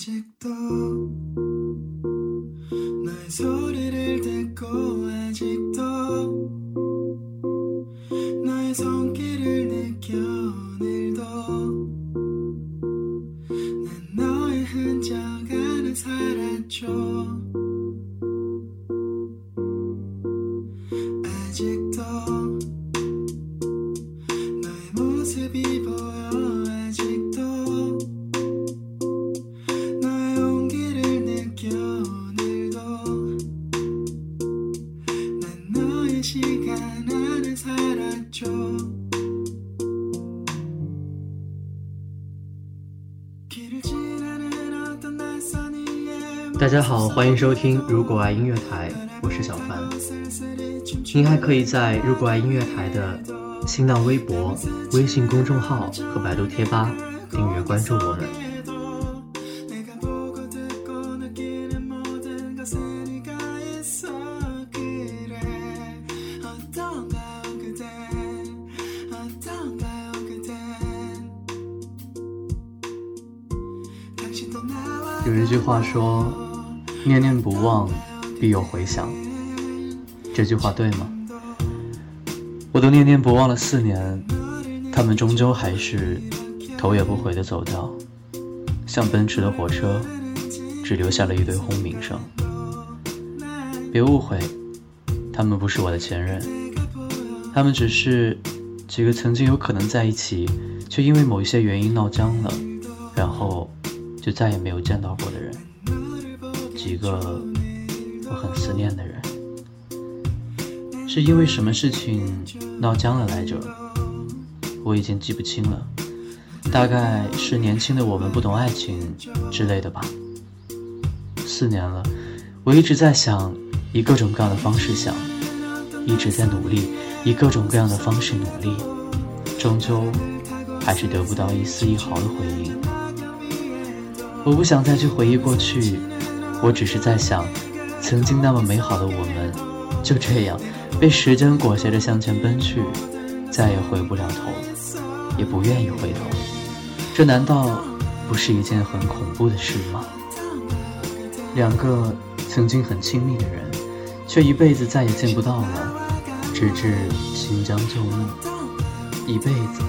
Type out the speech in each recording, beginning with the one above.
아직도 너의 소리를 듣고 아직도 너의 손길을 느껴 오늘도 난 너의 흔적 안에 살았죠. 아직도 너의 모습이 보여 欢迎收听如果爱音乐台，我是小凡。您还可以在如果爱音乐台的新浪微博、微信公众号和百度贴吧订阅关注我们。有一句话说。念念不忘，必有回响。”这句话对吗？我都念念不忘了四年，他们终究还是头也不回地走掉，像奔驰的火车，只留下了一堆轰鸣声。别误会，他们不是我的前任，他们只是几个曾经有可能在一起，却因为某一些原因闹僵了，然后就再也没有见到过的人，几个我很思念的人。是因为什么事情闹僵了来着？我已经记不清了，大概是年轻的我们不懂爱情之类的吧。四年了，我一直在想，以各种各样的方式想，一直在努力，以各种各样的方式努力，终究还是得不到一丝一毫的回应。我不想再去回忆过去，我只是在想，曾经那么美好的我们，就这样被时间裹挟着向前奔去，再也回不了头，也不愿意回头。这难道不是一件很恐怖的事吗？两个曾经很亲密的人，却一辈子再也见不到了，直至新将旧木，一辈子，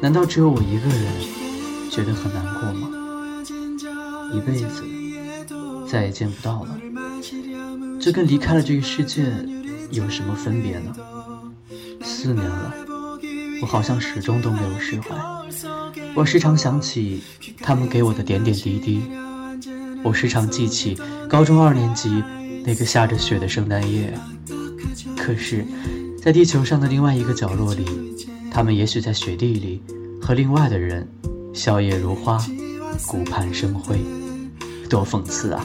难道只有我一个人觉得很难过吗？一辈子再也见不到了，这跟离开了这个世界有什么分别呢？四年了，我好像始终都没有释怀。我时常想起他们给我的点点滴滴，我时常记起高中二年级那个下着雪的圣诞夜。可是，在地球上的另外一个角落里，他们也许在雪地里和另外的人笑靥如花，顾盼生辉。多讽刺啊！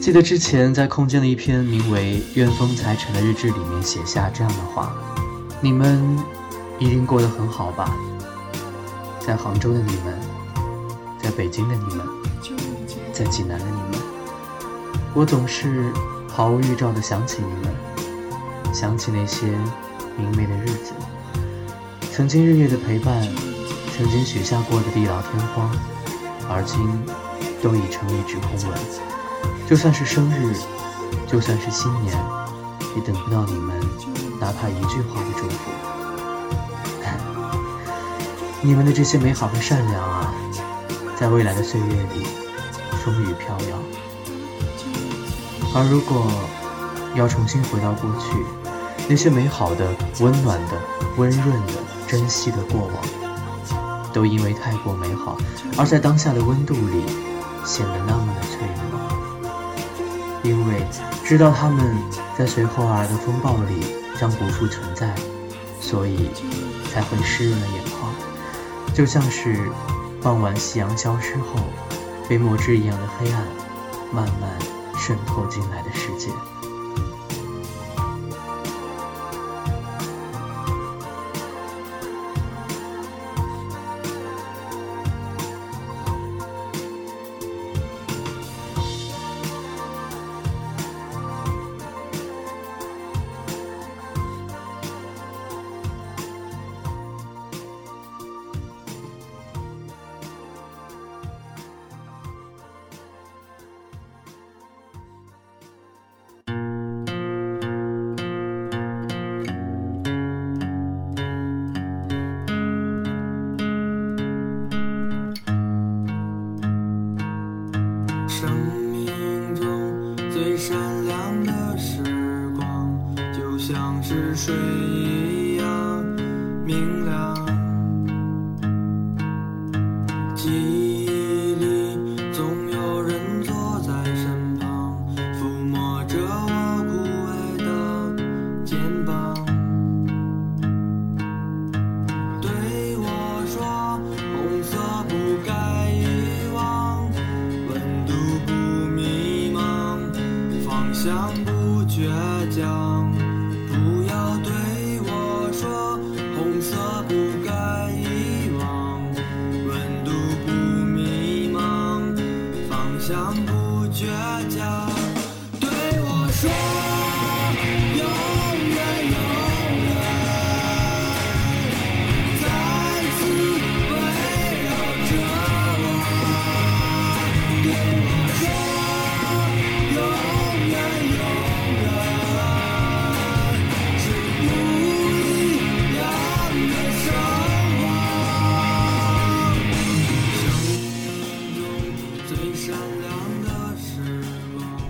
记得之前在空间的一篇名为《愿风财沉》的日志里面写下这样的话：你们一定过得很好吧？在杭州的你们，在北京的你们，在济南的你们，我总是毫无预兆地想起你们，想起那些明媚的日子，曾经日夜的陪伴，曾经许下过的地老天荒，而今。都已成一纸空文，就算是生日，就算是新年，也等不到你们哪怕一句话的祝福。你们的这些美好和善良啊，在未来的岁月里风雨飘摇。而如果要重新回到过去，那些美好的、温暖的、温润的、珍惜的过往，都因为太过美好，而在当下的温度里。显得那么的脆弱，因为知道他们在随后而来的风暴里将不复存在，所以才会湿润了眼眶，就像是傍晚夕阳消失后，被墨汁一样的黑暗慢慢渗透进来的世界。生命中最闪亮的时光，就像是水。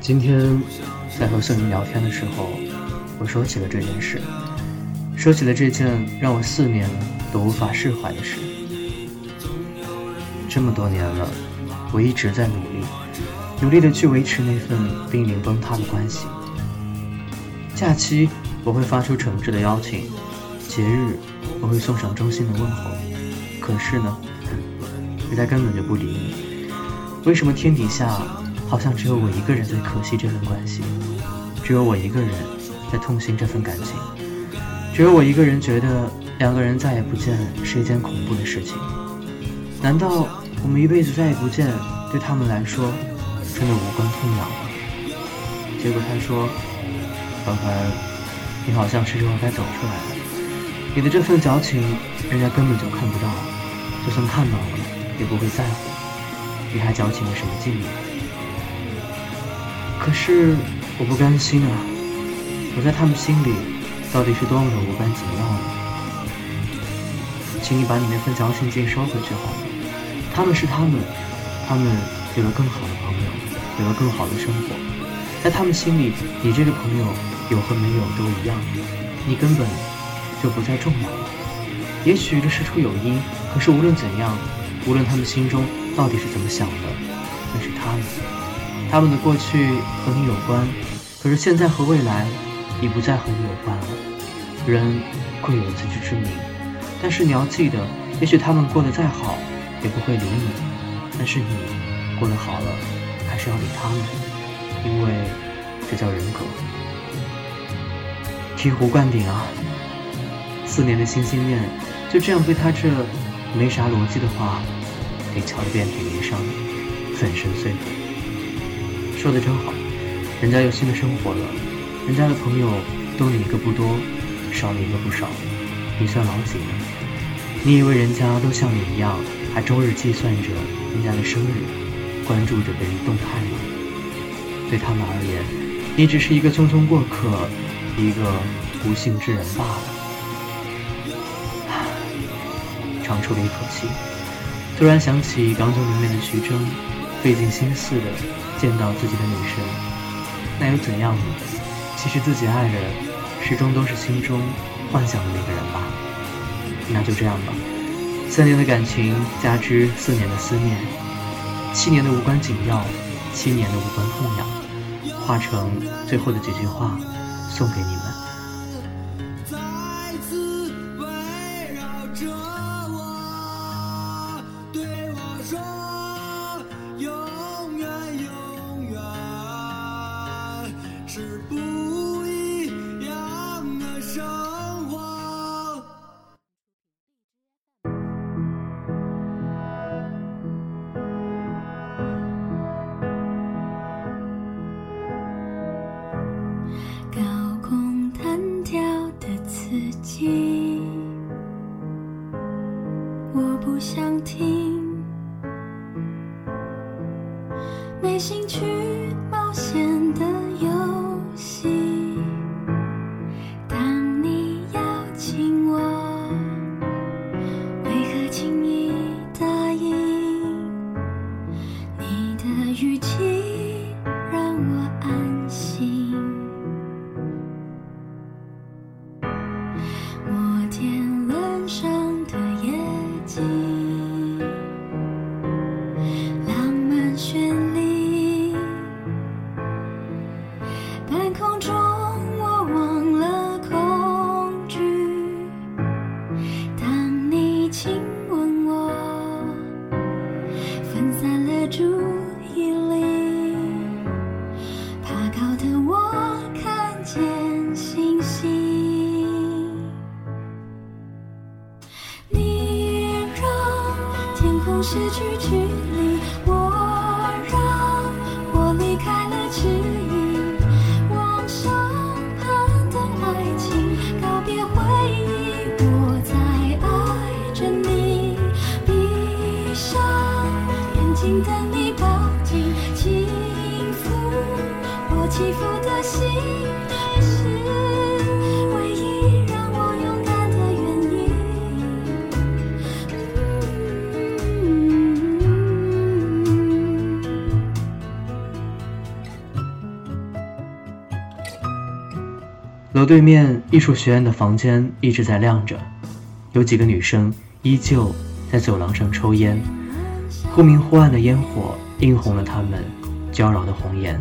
今天在和秀宁聊天的时候，我说起了这件事，说起了这件让我四年都无法释怀的事。这么多年了，我一直在努力，努力的去维持那份濒临崩塌的关系。假期我会发出诚挚的邀请，节日我会送上衷心的问候。可是呢，人家根本就不理你。为什么天底下好像只有我一个人在可惜这份关系？只有我一个人在痛心这份感情？只有我一个人觉得两个人再也不见是一件恐怖的事情？难道我们一辈子再也不见，对他们来说真的无关痛痒吗？结果他说：“凡凡，你好像是时候该走出来了。你的这份矫情，人家根本就看不到，就算看到了，也不会在乎。你还矫情个什么劲呢？”可是我不甘心啊！我在他们心里到底是多么的无关紧要呢？请你把你那份矫情劲收回去好吗？他们是他们，他们有了更好的朋友，有了更好的生活，在他们心里，你这个朋友有和没有都一样，你根本就不再重要了。也许这事出有因，可是无论怎样，无论他们心中到底是怎么想的，那是他们，他们的过去和你有关，可是现在和未来已不再和你有关了。人贵有自知之明，但是你要记得，也许他们过得再好，也不会理你，但是你过得好了，还是要理他们，因为这叫人格。醍醐灌顶啊！四年的心心念，就这样被他这没啥逻辑的话给敲得遍体鳞伤，粉身碎骨。说的真好，人家有新的生活了，人家的朋友多你一个不多，少你一个不少，你算老几呢？你以为人家都像你一样，还终日计算着人家的生日，关注着别人动态吗？对他们而言，你只是一个匆匆过客，一个不幸之人罢了。长出了一口气，突然想起港囧里面的徐峥，费尽心思的见到自己的女神，那又怎样呢？其实自己爱的，始终都是心中幻想的那个人吧。那就这样吧，三年的感情加之四年的思念，七年的无关紧要，七年的无关痛痒，化成最后的几句话，送给你们天空失去距离，我让楼对面艺术学院的房间一直在亮着，有几个女生依旧在走廊上抽烟，忽明忽暗的烟火映红了她们娇娆的红颜。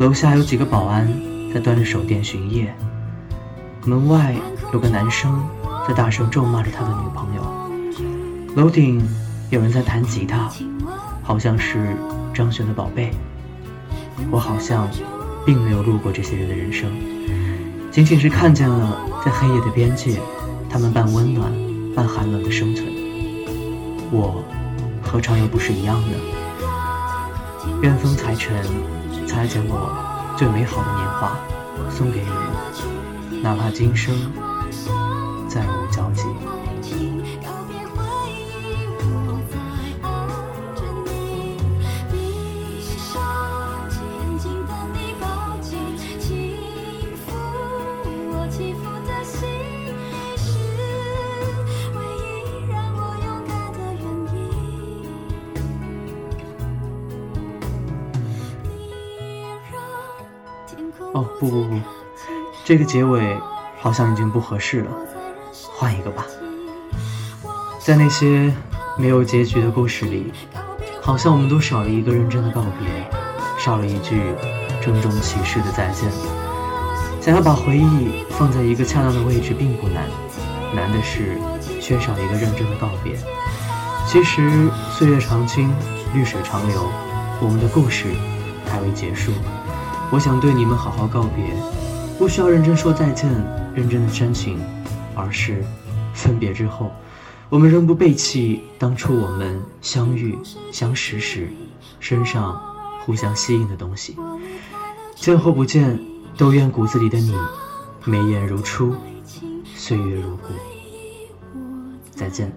楼下有几个保安在端着手电巡夜，门外有个男生在大声咒骂着他的女朋友。楼顶有人在弹吉他，好像是张悬的《宝贝》。我好像并没有路过这些人的人生。仅仅是看见了在黑夜的边界，他们半温暖、半寒冷的生存。我何尝又不是一样呢？愿风裁尘，裁剪我最美好的年华，送给你们，哪怕今生再无哦不不不，这个结尾好像已经不合适了，换一个吧。在那些没有结局的故事里，好像我们都少了一个认真的告别，少了一句郑重其事的再见。想要把回忆放在一个恰当的位置并不难，难的是缺少一个认真的告别。其实岁月长青，绿水长流，我们的故事还未结束。我想对你们好好告别，不需要认真说再见，认真的深情，而是分别之后，我们仍不背弃当初我们相遇相识时身上互相吸引的东西。见或不见，都愿骨子里的你，眉眼如初，岁月如故。再见。